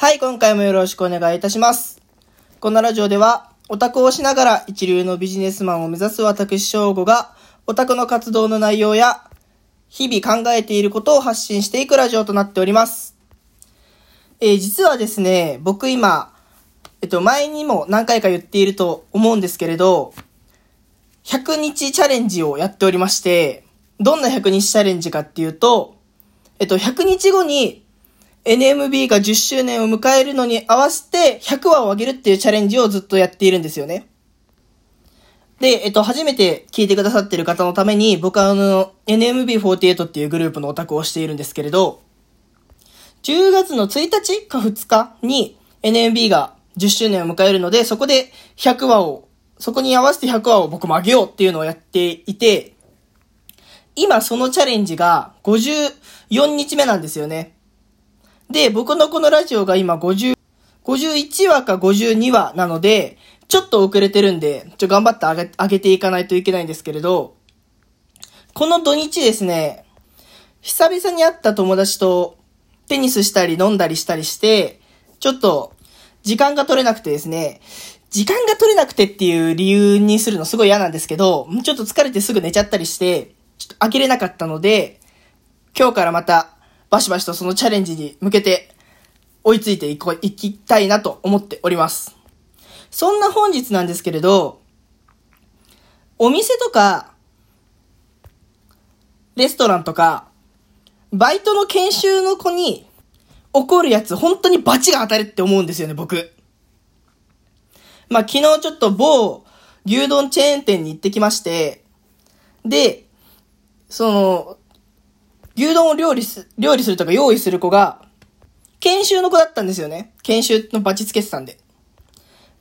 はい、今回もよろしくお願いいたします。このラジオでは、オタクをしながら一流のビジネスマンを目指す私翔吾が、オタクの活動の内容や、日々考えていることを発信していくラジオとなっております。えー実はですね、僕今、えっと、前にも何回か言っていると思うんですけれど、100日チャレンジをやっておりまして、どんな100日チャレンジかっていうと、えっと、100日後に NMB が10周年を迎えるのに合わせて100話を上げるっていうチャレンジをずっとやっているんですよね。で、えっと、初めて聞いてくださってる方のために、僕はあの、NMB48 っていうグループのオタクをしているんですけれど、10月の1日？か2日に NMB が10周年を迎えるので、そこで100話を、そこに合わせて100話を僕も上げようっていうのをやっていて、今そのチャレンジが54日目なんですよね。で、僕のこのラジオが今50、51話か52話なので、ちょっと遅れてるんで、ちょ、頑張って上げ、上げていかないといけないんですけれど、この土日ですね、久々に会った友達とテニスしたり飲んだりしたりして、ちょっと時間が取れなくてですね、時間が取れなくてっていう理由にするのすごい嫌なんですけど、ちょっと疲れてすぐ寝ちゃったりして、ちょっと飽きれなかったので、今日からまたバシバシとそのチャレンジに向けて追いついていこういきたいなと思っております。そんな本日なんですけれど、お店とか、レストランとか、バイトの研修の子に起こるやつ、本当にバチが当たるって思うんですよね、僕。まあ、昨日ちょっと某牛丼チェーン店に行ってきまして、で、その、牛丼を料理す、料理するとか用意する子が、研修の子だったんですよね。研修のバチつけてたんで。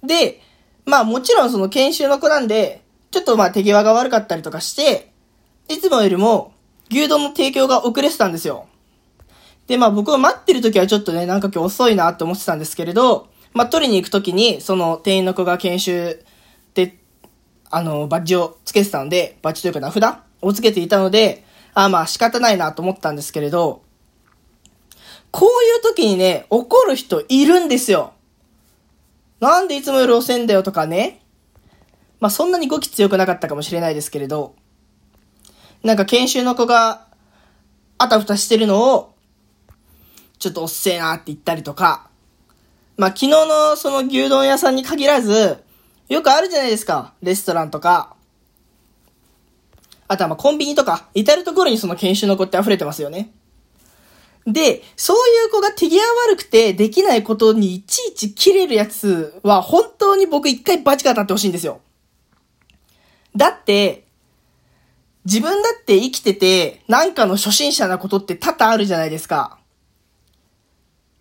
で、まあもちろんその研修の子なんで、ちょっとまあ手際が悪かったりとかして、いつもよりも牛丼の提供が遅れてたんですよ。で、まあ僕は待ってる時はちょっとね、なんか今日遅いなって思ってたんですけれど、まあ取りに行く時に、その店員の子が研修で、あの、バッジをつけてたので、バッジというか名札をつけていたので、あまあ仕方ないなと思ったんですけれど、こういう時にね、怒る人いるんですよ。なんでいつもより遅いんだよとかね。まあそんなに語気強くなかったかもしれないですけれど、なんか研修の子があたふたしてるのを、ちょっとおっせえなって言ったりとか、まあ昨日のその牛丼屋さんに限らず、よくあるじゃないですか。レストランとか、あとはまあコンビニとか、至るところにその研修の子って溢れてますよね。で、そういう子が手際悪くてできないことにいちいち切れるやつは本当に僕一回バチが当たってほしいんですよ。だって、自分だって生きててなんかの初心者なことって多々あるじゃないですか。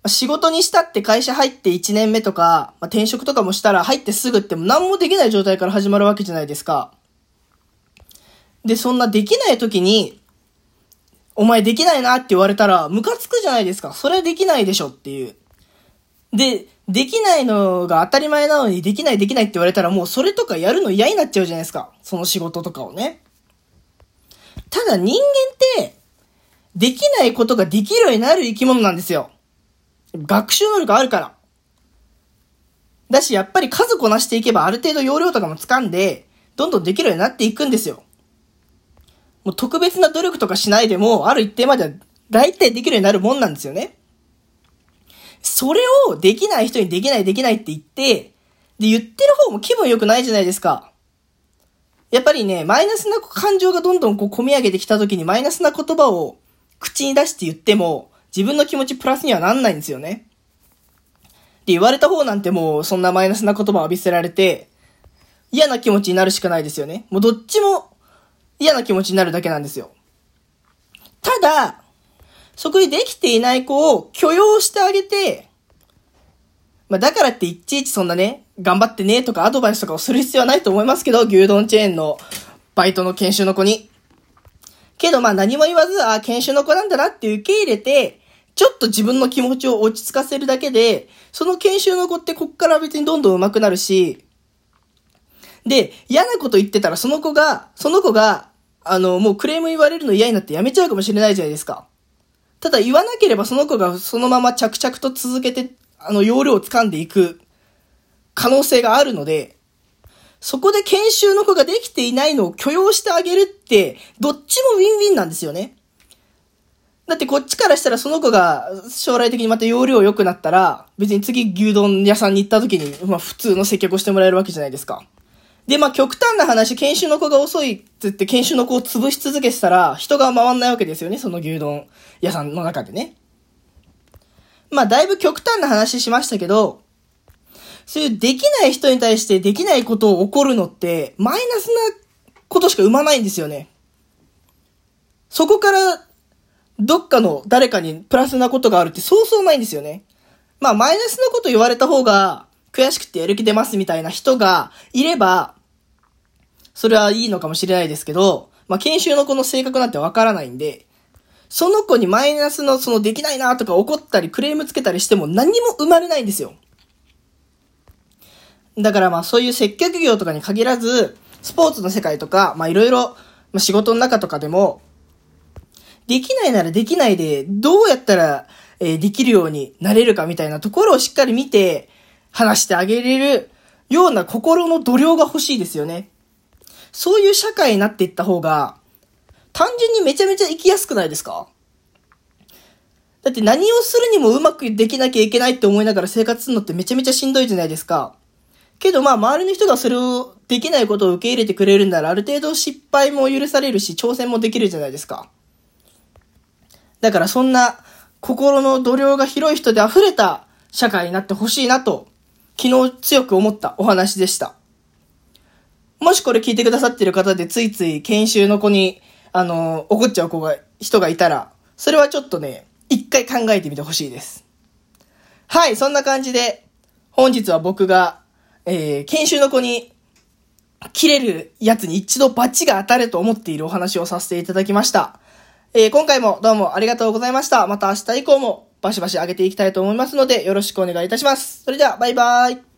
仕事にしたって会社入って1年目とか、まあ、転職とかもしたら入ってすぐって何もできない状態から始まるわけじゃないですか。で、そんなできない時に、お前できないなって言われたら、ムカつくじゃないですか。それはできないでしょっていう。で、できないのが当たり前なのに、できないできないって言われたら、もうそれとかやるの嫌になっちゃうじゃないですか。その仕事とかをね。ただ人間って、できないことができるようになる生き物なんですよ。学習能力あるから。だし、やっぱり数こなしていけばある程度容量とかも掴んで、どんどんできるようになっていくんですよ。もう特別な努力とかしないでも、ある一定までは大体できるようになるもんなんですよね。それをできない人にできないできないって言って、で、言ってる方も気分良くないじゃないですか。やっぱりね、マイナスな感情がどんどんこう込み上げてきた時にマイナスな言葉を口に出して言っても、自分の気持ちプラスにはなんないんですよね。で、言われた方なんてもうそんなマイナスな言葉を浴びせられて、嫌な気持ちになるしかないですよね。もうどっちも嫌な気持ちになるだけなんですよ。ただ、そこにできていない子を許容してあげて、まあだからっていちいちそんなね、頑張ってねとかアドバイスとかをする必要はないと思いますけど、牛丼チェーンのバイトの研修の子に。けどまあ何も言わず、あ研修の子なんだなって受け入れて、ちょっと自分の気持ちを落ち着かせるだけで、その研修の子ってこっから別にどんどん上手くなるし、で、嫌なこと言ってたらその子が、その子が、あの、もうクレーム言われるの嫌になってやめちゃうかもしれないじゃないですか。ただ言わなければその子がそのまま着々と続けて、あの、容量を掴んでいく可能性があるので、そこで研修の子ができていないのを許容してあげるって、どっちもウィンウィンなんですよね。だってこっちからしたらその子が将来的にまた容量良くなったら、別に次牛丼屋さんに行った時に、まあ普通の接客をしてもらえるわけじゃないですか。で、まあ極端な話、研修の子が遅いって言って研修の子を潰し続けてたら、人が回んないわけですよね、その牛丼屋さんの中でね。まあだいぶ極端な話しましたけど、そういうできない人に対してできないことを起こるのって、マイナスなことしか生まないんですよね。そこからどっかの誰かにプラスなことがあるってそうそうないんですよね。まあ、マイナスなこと言われた方が悔しくてやる気出ますみたいな人がいれば、それはいいのかもしれないですけど、まあ、研修の子の性格なんてわからないんで、その子にマイナスのそのできないなとか怒ったりクレームつけたりしても何も生まれないんですよ。だからまあそういう接客業とかに限らず、スポーツの世界とか、まあいろいろ、まあ仕事の中とかでも、できないならできないで、どうやったら、えー、できるようになれるかみたいなところをしっかり見て、話してあげれるような心の度量が欲しいですよね。そういう社会になっていった方が、単純にめちゃめちゃ生きやすくないですか？だって何をするにもうまくできなきゃいけないって思いながら生活するのってめちゃめちゃしんどいじゃないですか。けどまあ周りの人がそれをできないことを受け入れてくれるならある程度失敗も許されるし挑戦もできるじゃないですか。だからそんな心の度量が広い人で溢れた社会になってほしいなと、昨日強く思ったお話でした。もしこれ聞いてくださってる方でついつい研修の子に、あの、怒っちゃう子が、人がいたら、それはちょっとね、一回考えてみてほしいです。はい、そんな感じで、本日は僕が、えー、研修の子に、切れるやつに一度バチが当たれと思っているお話をさせていただきました。えー、今回もどうもありがとうございました。また明日以降もバシバシ上げていきたいと思いますので、よろしくお願いいたします。それでは、バイバーイ。